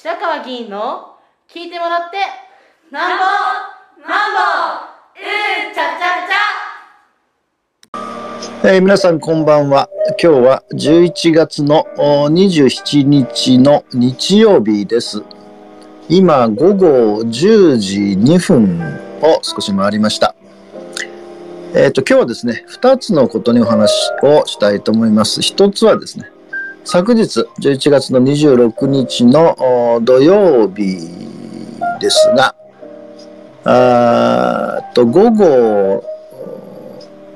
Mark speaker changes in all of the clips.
Speaker 1: 白川議員の聞いてもらってなんぼなんぼうんちゃちゃ
Speaker 2: ちゃ。えー、皆さんこんばんは。今日は11月の27日の日曜日です。今午後10時2分を少し回りました。えっ、ー、と今日はですね2つのことにお話をしたいと思います。一つはですね昨日11月の26日の土曜日ですが、あと午後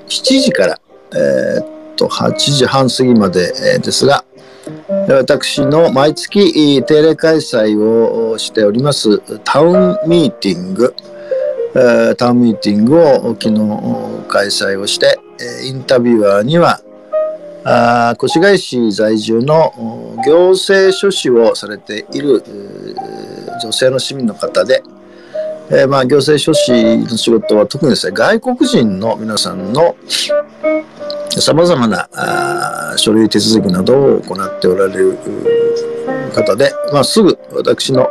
Speaker 2: 7時から、えー、と8時半過ぎまで、ですが、私の毎月定例開催をしておりますタウンミーティング、タウンミーティングを昨日開催をして、インタビュアーにはあ越谷市在住の行政書士をされている女性の市民の方で、えー、まあ行政書士の仕事は特にですね外国人の皆さんのさまざまな書類手続きなどを行っておられる方で、まあ、すぐ私の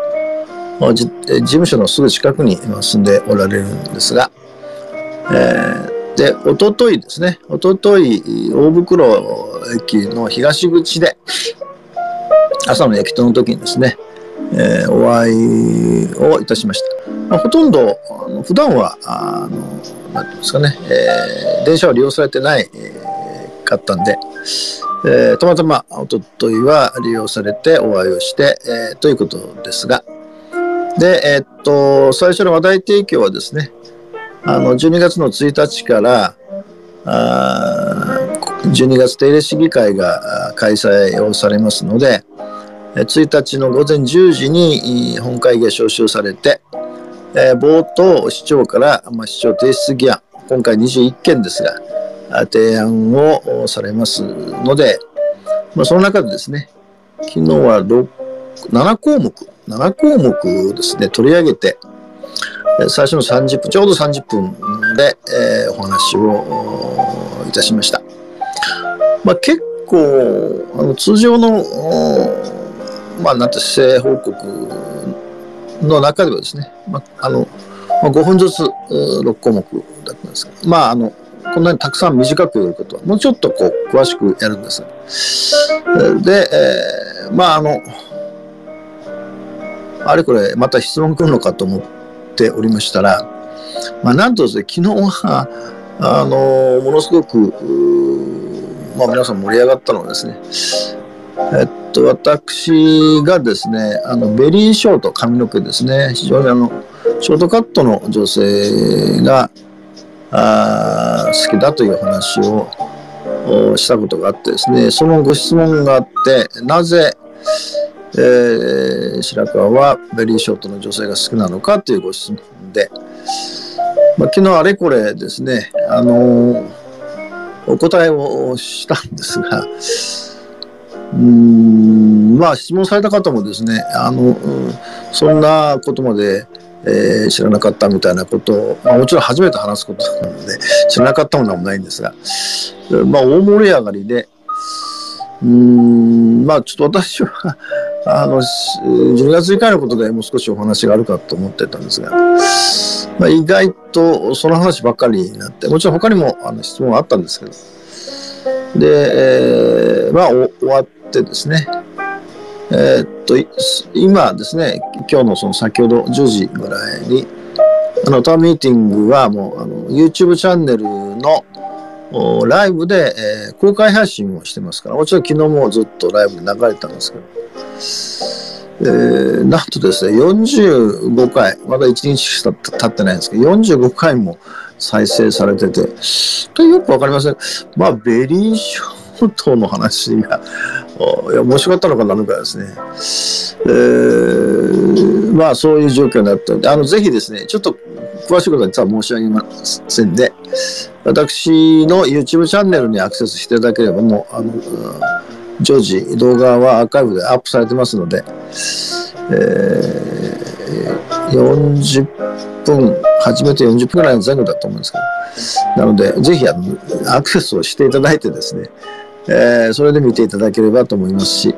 Speaker 2: 事務所のすぐ近くに住んでおられるんですが、えーで、おとといですね、おととい、大袋駅の東口で、朝の駅頭の時にですね、えー、お会いをいたしました。まあ、ほとんど、あの普段は、あの、なんていうんですかね、えー、電車は利用されてない、えー、かったんで、えー、たまたまおとといは利用されてお会いをして、えー、ということですが、で、えー、っと、最初の話題提供はですね、あの12月の1日からあ12月定例市議会が開催をされますので1日の午前10時に本会議が招集されて冒頭市長から、まあ、市長提出議案今回21件ですが提案をされますので、まあ、その中でですね昨日は7項目7項目ですね取り上げて最初の30分、ちょうど30分で、えー、お話をいたしました。まあ、結構、あの通常の、まあ、なんて、施政報告の中ではですね、まあ、あの、まあ、5分ずつ6項目だったんですが、まあ、あの、こんなにたくさん短くやることは、もうちょっとこう、詳しくやるんですで、えー、まあ、あの、あれこれ、また質問来るのかと思って、ておりましたら、まあ、なんとですね、昨日は、あの、ものすごく、まあ、皆さん盛り上がったのはですね、えっと、私がですね、あの、ベリーショート、髪の毛ですね、非常にあの、ショートカットの女性が、あ好きだという話をしたことがあってですね、そのご質問があって、なぜ、えー、白川はベリーショートの女性が好きなのかというご質問で、まあ、昨日あれこれですね、あのー、お答えをしたんですが、うーんまあ質問された方もですね、あの、そんなことまで、えー、知らなかったみたいなことを、まあ、もちろん初めて話すことなので知らなかったものはないんですが、まあ大盛り上がりで、うーんまあちょっと私はあの、12月以下のことでもう少しお話があるかと思ってたんですが、まあ、意外とその話ばっかりになって、もちろん他にもあの質問はあったんですけど、で、えー、まあ終わってですね、えー、っと、今ですね、今日のその先ほど10時ぐらいに、あの、ターミーティングはもう、あの、YouTube チャンネルのライブで、えー、公開配信をしてますから、もちろん昨日もずっとライブで流れたんですけど、えー、なんとですね、45回、まだ1日しか経ってないんですけど、45回も再生されてて、とよくわかりません。まあ、ベリーショートの話が、いや面白かったのかなのかですね。えー、まあ、そういう状況になったので、あの、ぜひですね、ちょっと詳しいことは実は申し上げませんで、私の YouTube チャンネルにアクセスしていただければ、もう、あの、常時動画はアーカイブでアップされてますので、えー、40分、初めて40分ぐらいの前後だと思うんですけど、なので、ぜひあのアクセスをしていただいてですね、えー、それで見ていただければと思いますし、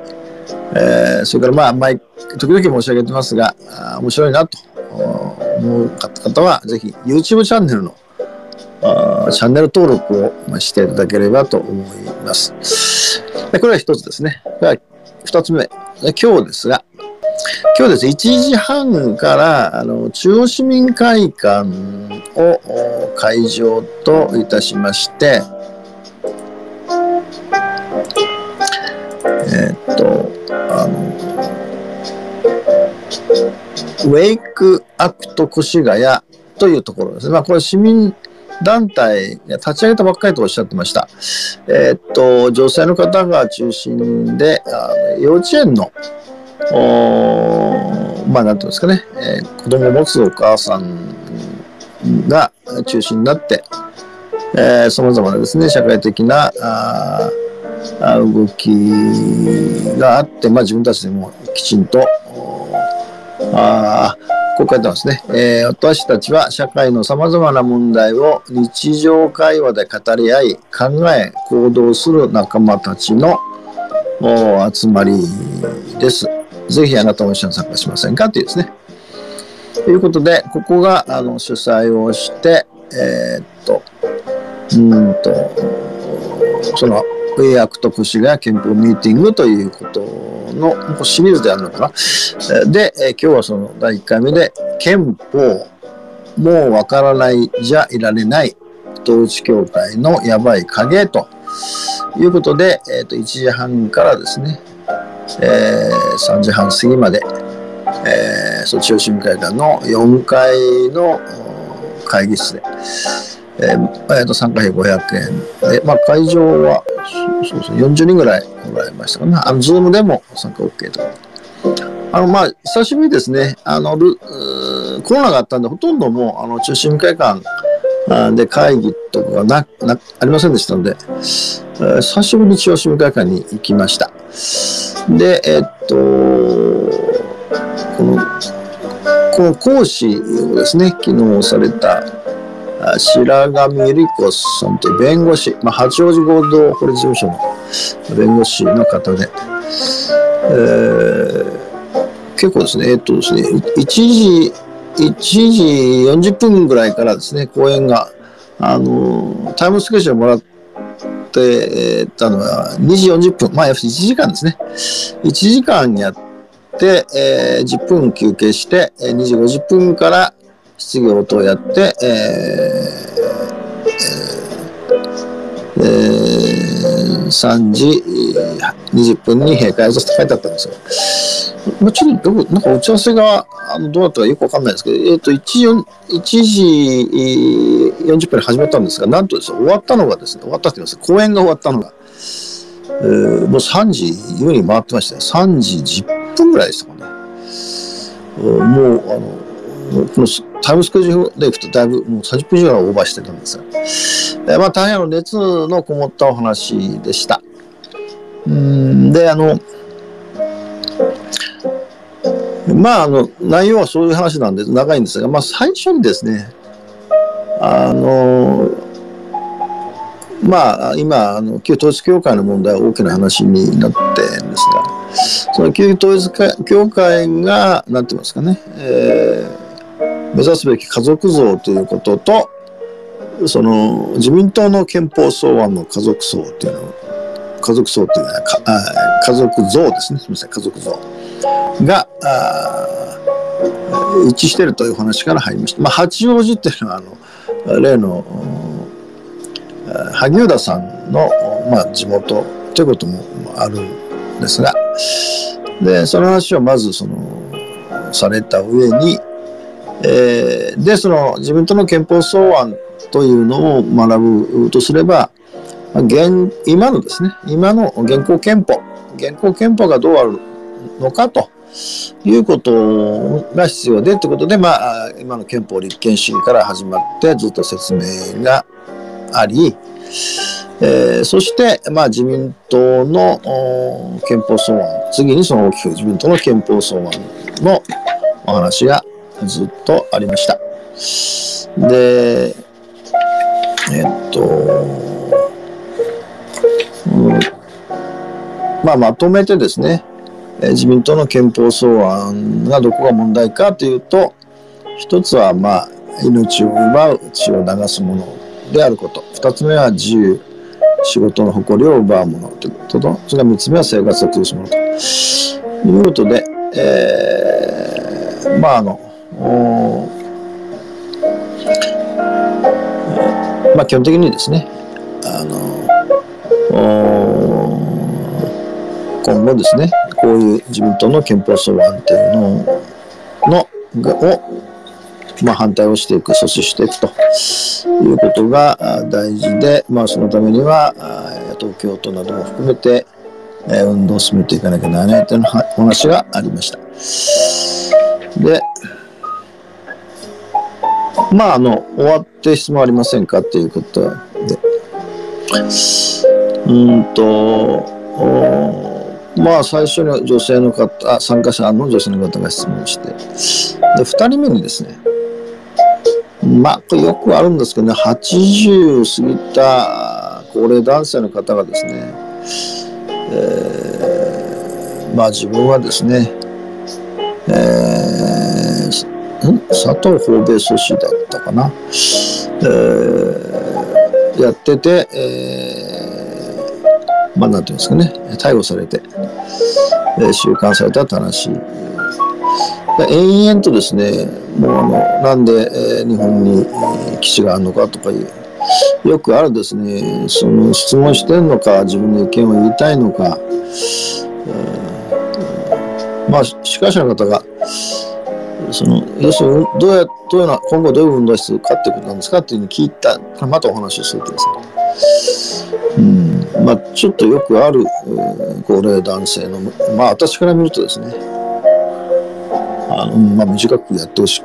Speaker 2: えーそれからまあ、毎時々申し上げてますが、面白いなと思う方は、ぜひ YouTube チャンネルのあチャンネル登録をまあしていただければと思います。でこれは一つですね。では二つ目。今日ですが、今日ですね、1時半から、あの、中央市民会館をお会場といたしまして、えーっと、あの、ウェイクアクト越谷というところですね。まあ、これ市民団体立ち上げたばっかりとおっしゃってました。えーっと、女性の方が中心で、あの幼稚園の、おまあ、なんていうんですかね、えー子供を持つお母さんが中心になって、えー、様々なですね、社会的な、ああ動きがあって、まあ、自分たちでもきちんと、あこう書いてますね、えー私たちは社会の様々な問題を日常会話で語り合い、考え、行動する仲間たちの集まりです。ぜひあなたも一緒に参加しませんか？というですね。ということで、ここがあの主催をして、えーっと、うんと、その、ウェイアクトプシが憲法ミーティングということのシリーズであるのかな。で、え今日はその第1回目で、憲法、もうわからないじゃいられない統一教会のやばい影ということで、えーと、1時半からですね、えー3時半過ぎまで、えー、その中心会館の4階の会議室で、えーえーと参加費500円で、まあ、会場はそうそうそう40人ぐらいおられましたかな。あの、ズームでも参加 OK と。あの、まあ、久しぶりですね。あの、ルコロナがあったんで、ほとんどもう、あの、中心会館で会議とかがな、な、ありませんでしたので、えー久しぶりに中心会館に行きました。で、えっと、この、この講師をですね、昨日された、白上理子さんという弁護士、まあ、八王子合同法律事務所の弁護士の方で、えー結構ですね、えっとですね、1時、1時40分ぐらいからですね、講演が、あの、タイムスケジュールもらってたのは2時40分、まあ、1時間ですね。1時間やって、えー10分休憩して、えー2時50分から質疑応答やって、えーえーえー3時20分に閉会と書いてあったんですよ。まあ、ちょっとどこ、なんか打ち合わせがあのどうだったかよくわかんないですけど、えっ、と、1時、1時40分に始まったんですが、なんとですね、終わったのがですね、終わったって言います講演が終わったのが、えーもう3時より回ってましたね。3時10分ぐらいでしたかね。もう、あの、このタイムスケジュールでいくとだいぶもう30分以上はオーバーしてたんですが、えまあ大変の熱のこもったお話でした。うんで、あの、まあ、あの、内容はそういう話なんで長いんですが、まあ、最初にですね、あの、まあ、今、あの、旧統一教会の問題は大きな話になってるんですが、その旧統一教会が、なんて言いますかね、えー目指すべき家族像ということと、その自民党の憲法草案の家族像っていうの、家族像というのはかあ家族像ですね。すみません、家族像があ一致しているという話から入りました。まあ、八王子っていうのは、あの、例の、萩生田さんの、まあ、地元ということもあるんですが、で、その話をまず、その、された上に、えーで、その自分との憲法草案というのを学ぶとすれば、現今のですね、今の現行憲法、現行憲法がどうあるのかということが必要でということで、まあ、今の憲法立憲主義から始まってずっと説明があり、えーそして、まあ、自民党の憲法草案、次にその大きく自民党の憲法草案のお話がずっとありました。で、えっと、うんまあ、まとめてですね、自民党の憲法草案がどこが問題かというと、一つは、まあ、命を奪う、血を流すものであること。二つ目は自由、仕事の誇りを奪うものということと、それから三つ目は生活を崩すものということで、えーまあ、あの、まあ、基本的にですね、あの、今後ですね、こういう自民党の憲法草案っていうののを、まあ、反対をしていく、阻止していくと。いうことが大事で、まあ、そのためには、あ東京都なども含めて、え運動を進めていかなきゃならないという話がありました。で、まあ、あの、終わって質問ありませんかっていうことで、うんと、まあ、最初に女性の方、参加者の女性の方が質問して、で、二人目にですね、まあ、よくあるんですけどね、80を過ぎた高齢男性の方がですね、えーまあ自分はですね、えー佐藤法米組織だったかな、えーやってて、えーまあなんていうんですかね、逮捕されて、えー収監されたって話。延々とですね、もうあの、なんで、えー日本に、基地があるのかとかいう、よくあるですね、その質問してんのか、自分の意見を言いたいのか、えーまあ、司会者の方が、その、要するに、どうや、どういうの、今後どういう運動室かってことなんですかっていうのを聞いた、またお話をするとですね、うん、まあ、ちょっとよくある、高齢男性の、まあ、私から見るとですね、あの、まあ、短くやってほしい。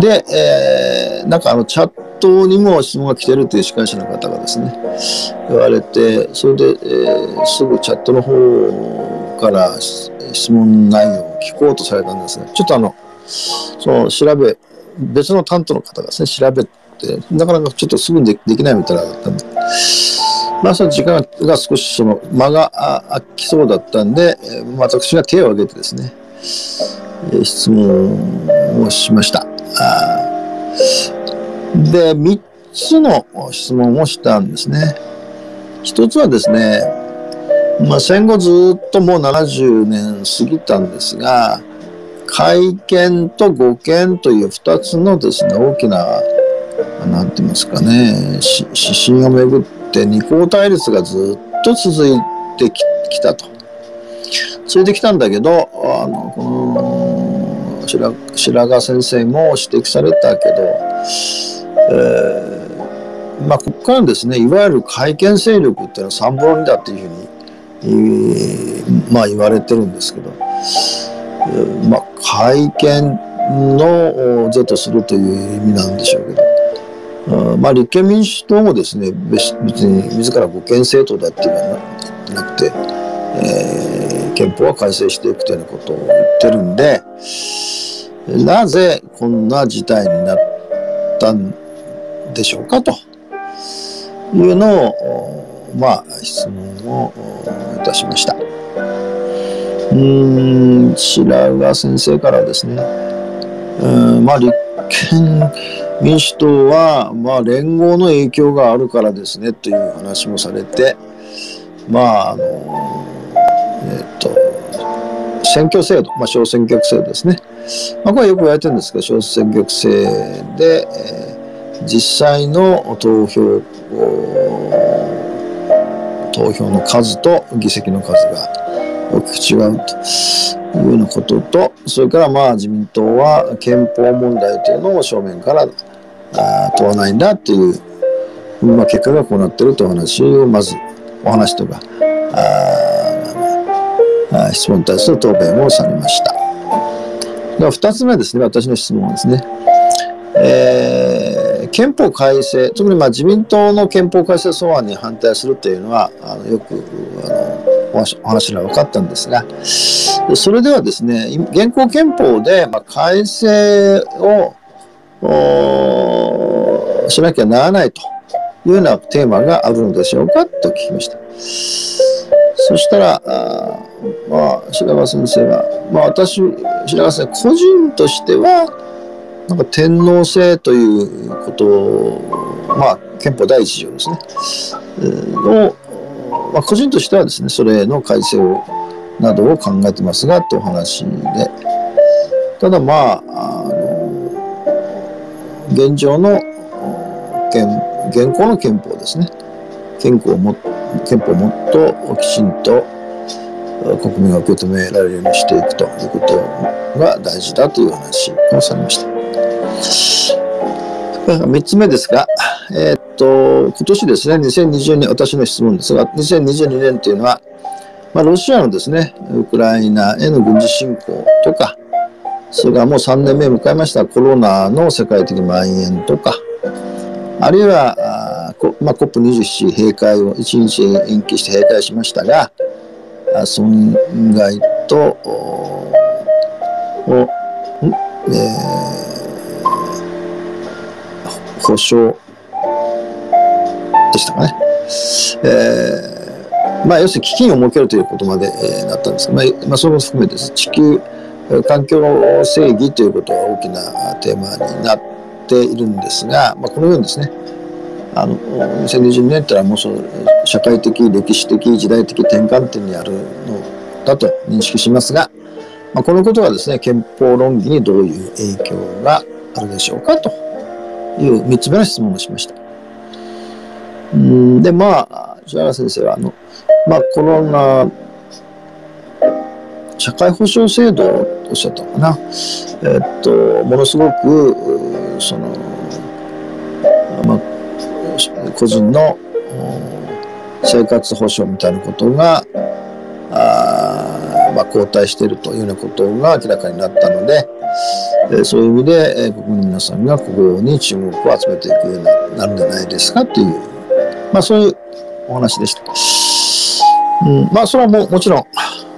Speaker 2: で、えーなんかあの、チャットにも質問が来てるという司会者の方がですね、言われて、それで、えーすぐチャットの方から質問内容を聞こうとされたんですが、ちょっとあの、その調べ、別の担当の方がですね、調べて、なかなかちょっとすぐにでできないみたいだったんで、まあその時間が少しその間が空きそうだったんで、私が手を挙げてですね、質問をしました。で、3つの質問をしたんですね。一つはですね、まあ、戦後ずっともう70年過ぎたんですが、会見と護憲という2つのですね、大きな、なんて言いますかね、指針をめぐって二項対立がずっと続いてきたと。続いてきたんだけど、あの、この、白白髪先生も指摘されたけど、えーまあ、ここからですね、いわゆる会見勢力っていうのは三本だっていうふうに、えーまあ言われてるんですけど、まあ、会見の是とするという意味なんでしょうけど、まあ、立憲民主党もですね、別に自ら護憲政党だっていうのはなくて、えー憲法は改正していくというようなことを言ってるんで、なぜこんな事態になったんでしょうかというのを、まあ、質問をいたしました。うーん、白髪先生からですね、うんまあ、立憲民主党は、まあ、連合の影響があるからですね、という話もされて、まあ、あの、えっと、選挙制度、まあ、小選挙区制度ですね。まあ、これはよく言われてるんですけど、小選挙区制で、えー実際の投票、投票の数と議席の数が違うというようなことと、それからまあ自民党は憲法問題というのを正面から問わないんだっていう、まあ、結果がこうなってるという話をまずお話とか、質問に対する答弁をされました。では二つ目ですね、私の質問はですね。えー憲法改正、特にまあ自民党の憲法改正草案に反対するというのは、あのよくあのお話が分かったんですが、それではですね、現行憲法でまあ改正をしなきゃならないというようなテーマがあるのでしょうかと聞きました。そしたら、あまあ、白川先生は、まあ私、白川先生個人としては、なんか天皇制ということを、まあ憲法第一条ですね、の、まあ個人としてはですね、それの改正を、などを考えてますが、という話で、ただまあ、あの現状の憲、現行の憲法ですね、憲法をも憲法をもっときちんと国民が受け止められるようにしていくということが大事だという話をされました。3つ目ですが、えー、と、今年ですね、2020年、私の質問ですが、2022年というのは、まあ、ロシアのですね、ウクライナへの軍事侵攻とか、それからもう3年目を迎えましたコロナの世界的蔓延とか、あるいは、まあ、COP27 閉会を1日延期して閉会しましたが、損害と、を、えー、保証したかね。えー、まあ、要するに基金を設けるということまで、えー、なったんですが、まあ、まあ、それも含めて地球環境正義ということが大きなテーマになっているんですが、まあ、このようにですね、あの2022年ってのはもうその社会的歴史的時代的転換点にあるのだと認識しますが、まあ、このことがですね憲法論議にどういう影響があるでしょうかという3つ目の質問をしました。うんでまあ石原先生はあの、まあ、コロナ社会保障制度をおっしゃったのかな、えっとものすごくその、まあ個人の生活保障みたいなことがあ、まあ、後退しているというようなことが明らかになったので、えそういう意味で、え国民の皆さんがここに注目を集めていくようになるんじゃないですかという、まあ、そういうお話でした。うん、まあそれはももちろん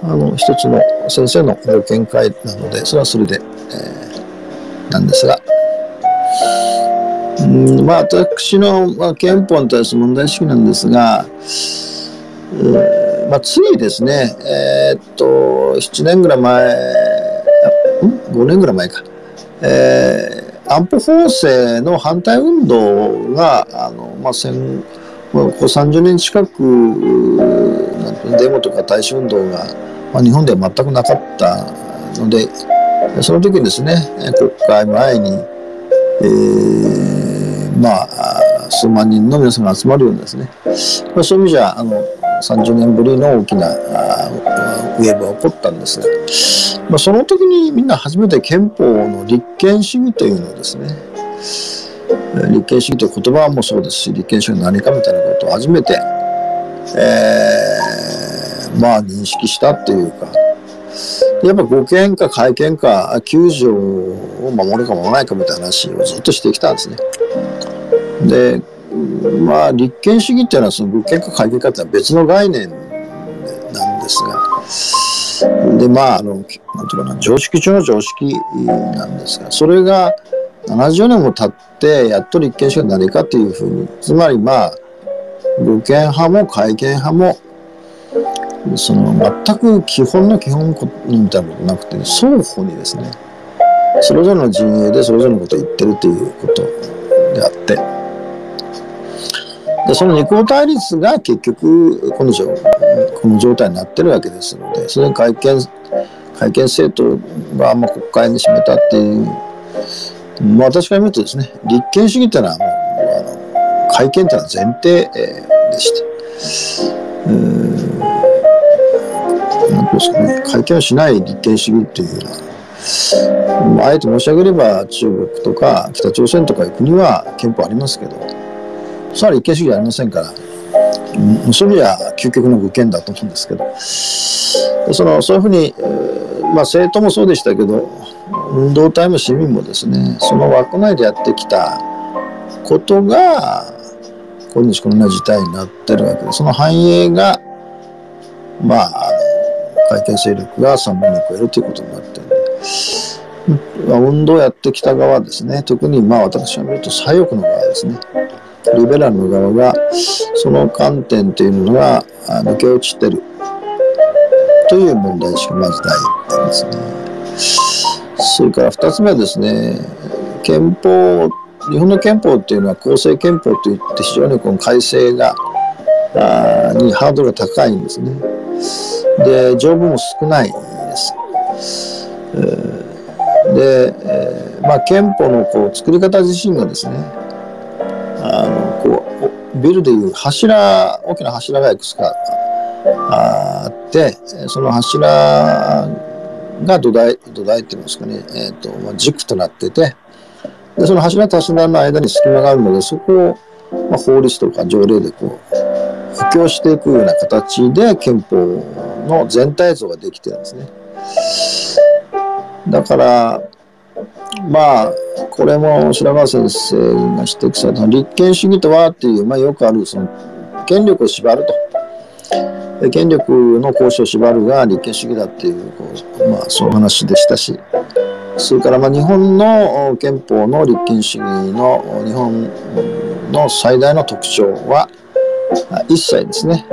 Speaker 2: あの一つの先生のご見解なのでそれはそれで、えー、なんですが。うん、まあ私の、まあ、憲法に対する問題意識なんですが、うんまあ、ついですね、えー、っと、7年ぐらい前、うん ?5 年ぐらい前か。えー、安保法制の反対運動が、あの、まあ、戦、ここ30年近く、デモとか大衆運動が、まあ、日本では全くなかったので、その時にですね、国会前に、えーまあ、数万人の皆さんが集まるようなですね、まあ、そういう意味じゃ、あの、30年ぶりの大きなウェーブが起こったんですが、まあ、その時にみんな初めて憲法の立憲主義というのをですね、立憲主義という言葉もそうですし、立憲主義の何かみたいなことを初めて、えー、まあ認識したっていうか、やっぱ護憲か改憲か9条を守るか守らないかみたいな話をずっとしてきたんですね。で、まあ、立憲主義っていうのは、その立憲か改憲かっていうのは別の概念なんですが、で、まあ、あの、なんていうかな、常識中の常識なんですが、それが70年も経って、やっと立憲主義は何かっていうふうに、つまりまあ、武憲派も改憲派も、その全く基本の基本みたいなことなくて、双方にですね、それぞれの陣営でそれぞれのことを言ってるということであって、でその二項対立が結局この状この状態になってるわけですのでそれに会見会見政党がま国会に占めたっていう、私から見るとですね立憲主義っていうのはもうあの会見っていうのは前提、えー、でして。うんなんですかね、会見をしない立憲主義っていうのは、あえて申し上げれば中国とか北朝鮮とかいう国は憲法ありますけど、それは立憲主義ありませんから、そういう意味では究極の愚権だと思うんですけど、そのそういうふうに、まあ、政党もそうでしたけど、運動体も市民もですね、その枠内でやってきたことが、今日こんな事態になってるわけで、その繁栄が、まあ、あの、会見勢力が3本に超えるということになってるまあ、運動やってきた側ですね、特にまあ私が見ると左翼の側ですね。リベラルの側がその観点というのが抜け落ちてる。という問題しかまずない点ですね。それから2つ目はですね、憲法、日本の憲法っていうのは公正憲法といって非常にこの改正が、あにハードルが高いんですね。で、条文も少ないです。で、え、まあ憲法のこう作り方自身がですね、あのこうビルでいう柱大きな柱がいくつかあってその柱が土台土台って言いますかね、えーとまあ、軸となってて。でその柱と柱の間に隙間があるのでそこを、まあ、法律とか条例でこう布教していくような形で憲法の全体像ができてるんですね。だからまあこれも白川先生が指摘された立憲主義とはっていう、まあ、よくあるその権力を縛ると。権力の行使を縛るが立憲主義だっていうこう、まあ、そういう話でしたしそれからまあ日本の憲法の立憲主義の日本の最大の特徴は一切ですね。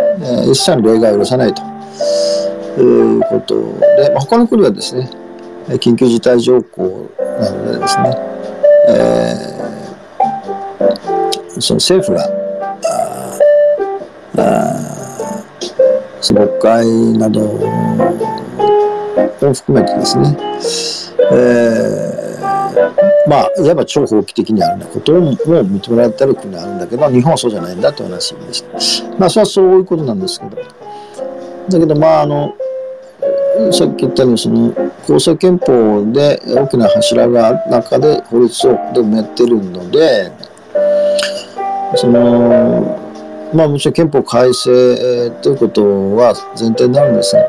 Speaker 2: 一切の例外を許さないと。いうことで、まあ、他の国はですね緊急事態条項なのでですね、えー、その政府があ国会などを含めてですね、えー、まあいわば超法規的にあるようなことも認められてる国があるんだけど日本はそうじゃないんだという話でした。まあそれはそういうことなんですけど。だけどまああのさっき言ったようにその公正憲法で大きな柱が中で法律をで埋めてるのでそのまあもちろん憲法改正ということは前提になるんですが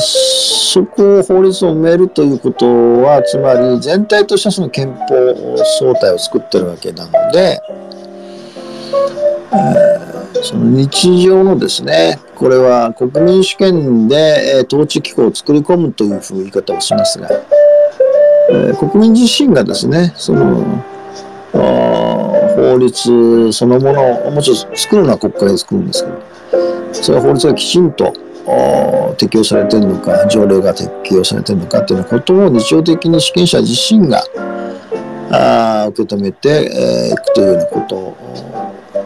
Speaker 2: そこを法律を埋めるということはつまり全体としてその憲法総体を作ってるわけなので、え、その日常のですねこれは国民主権で、統治機構を作り込むというふう言い方をしますが、え国民自身がですね、その、法律そのものをもちろん作るのは国会で作るんですけど、それは法律がきちんと適用されてるのか、条例が適用されてるのかということを日常的に主権者自身があ受け止めてい、えー、くというようなこと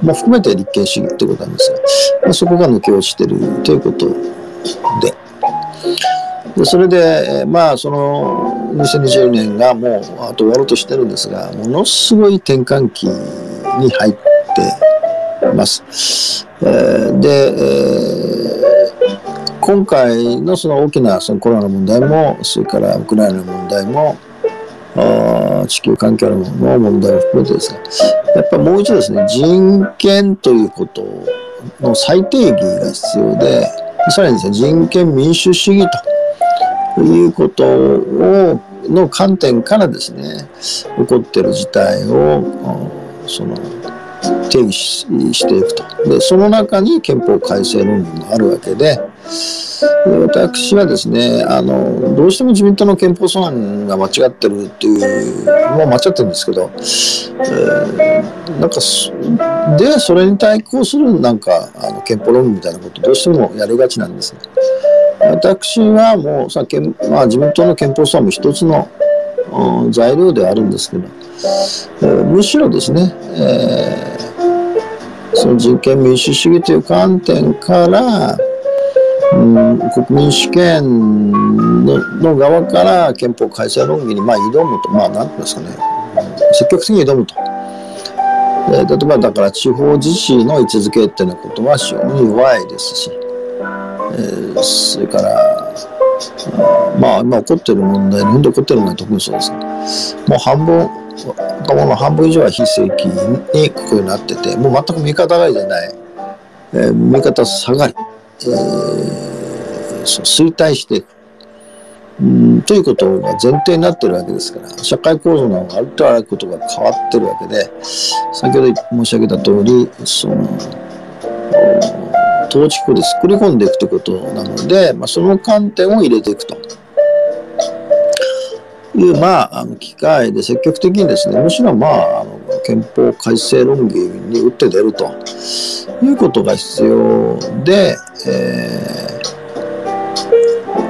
Speaker 2: も含めて立憲主義ということなんですが、まあ、そこが抜け落ちてるということで。でそれで、まあ、その2020年がもうあと終わろうとしてるんですが、ものすごい転換期に入ってます。え、で、今回のその大きなそのコロナの問題も、それからウクライナの問題も、地球環境の問題を含めてですね、やっぱもう一度ですね、人権ということの再定義が必要で、さらにですね、人権民主主義ということを、の観点からですね、起こってる事態を、その、定義していくと。で、その中に憲法改正論議もあるわけで、私はですね、あの、どうしても自民党の憲法草案が間違ってるっていう、まあ間違ってるんですけど、えー、なんか、で、それに対抗するなんか、あの憲法論議みたいなことどうしてもやりがちなんですね。私はもうさ、まあ、自民党の憲法草案も一つの材料ではあるんですけど、えー、むしろですね、えー、その人権民主主義という観点から、うん、国民主権の側から憲法改正論議にまあ挑むと、まあ何て言いますかね、積極的に挑むと。え例えばだから地方自治の位置づけっていうようなことは非常に弱いですし、えー、それから、まあ今起こってる問題、日本で起こってる問題特にそうですけど、もう半分、若者半分以上は非正規にここになってて、もう全く右肩上がりじゃない、えー、右肩下がり、えー、衰退していく。うんということが前提になってるわけですから、社会構造のあるとあることが変わってるわけで、先ほど申し上げた通り、その、統治区で作り込んでいくということなので、まあ、その観点を入れていくと。いう、まあ、あの機会で積極的にですね、むしろまあ、あの憲法改正論議に打って出るということが必要で、え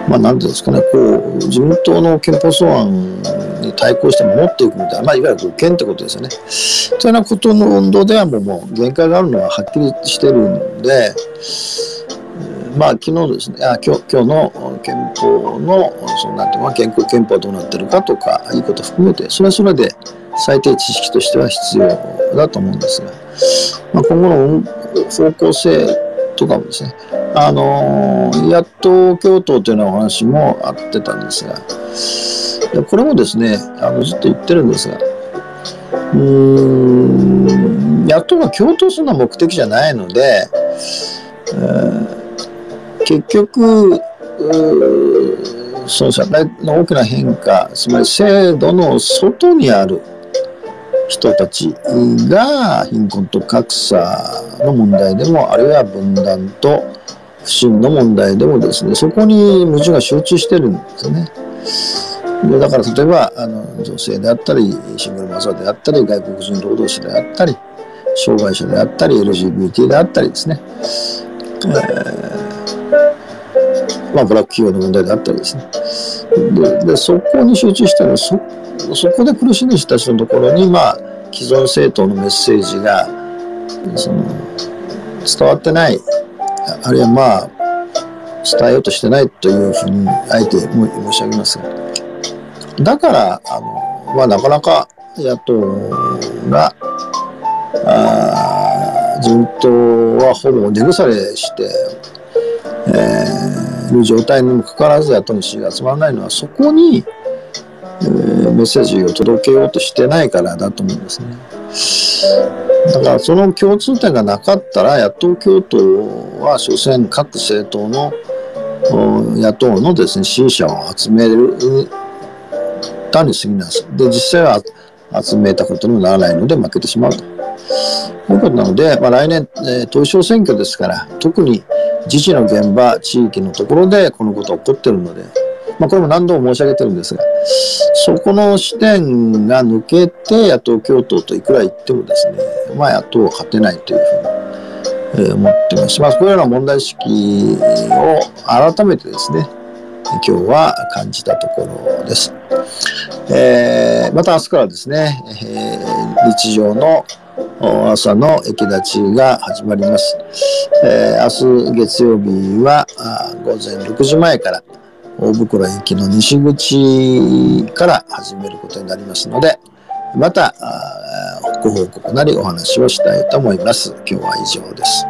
Speaker 2: まあ、なんていうんですかね、こう、自民党の憲法草案対抗して守っていくみたいな、まあ、いわゆる護憲ってことですよね。というようなことの運動ではもうもう限界があるのははっきりしてるんで、まあ、昨日ですね、あ今日今日の憲法の、そのなんていうの憲法憲法どうなってるかとか、いいこと含めて、それはそれで最低知識としては必要だと思うんですが、まあ、今後の方向性とかもですね、あのー、野党共闘というようなお話もあってたんですが、これもですね、あのずっと言ってるんですが、うーん、野党が共闘するのは目的じゃないので、えー、結局、その社会の大きな変化、つまり制度の外にある人たちが貧困と格差の問題でも、あるいは分断と不信の問題でもですね、そこに矛盾が集中してるんですよね。でだから例えばあの女性であったり、シングルマザーであったり、外国人労働者であったり、障害者であったり、LGBT であったりですね。えー、まあ、ブラック企業の問題であったりですね。で、でそこに集中してるそ、そこで苦しむ人たちのところに、まあ、既存政党のメッセージが、その、伝わってない、あるいはまあ、伝えようとしてないというふうに、あえて申し上げますが。だから、あの、まあ、なかなか野党が、あ自民党はほぼ根腐れして、えー、る状態にもかかわらず野党の支持が集まらないのはそこに、えー、メッセージを届けようとしてないからだと思うんですね。だからその共通点がなかったら野党共闘は所詮各政党の野党のですね支持者を集めるたに過ぎないです。で実際は集めたことにもならないので負けてしまうと。いうことなので、まあ、来年、えー、統一地方選挙ですから、特に自治の現場、地域のところでこのことが起こってるので、まあ、これも何度も申し上げてるんですが、そこの視点が抜けて野党共闘といくら言ってもですね、まあ、野党は勝てないというふうに、えー、思ってます。まあ、こういうような問題意識を改めてですね、今日は感じたところです。えー、また明日からですね、えー、日常の朝の駅立ちが始まります。えー、明日月曜日は午前6時前から大袋駅の西口から始めることになりますので、またご報告なりお話をしたいと思います。今日は以上です。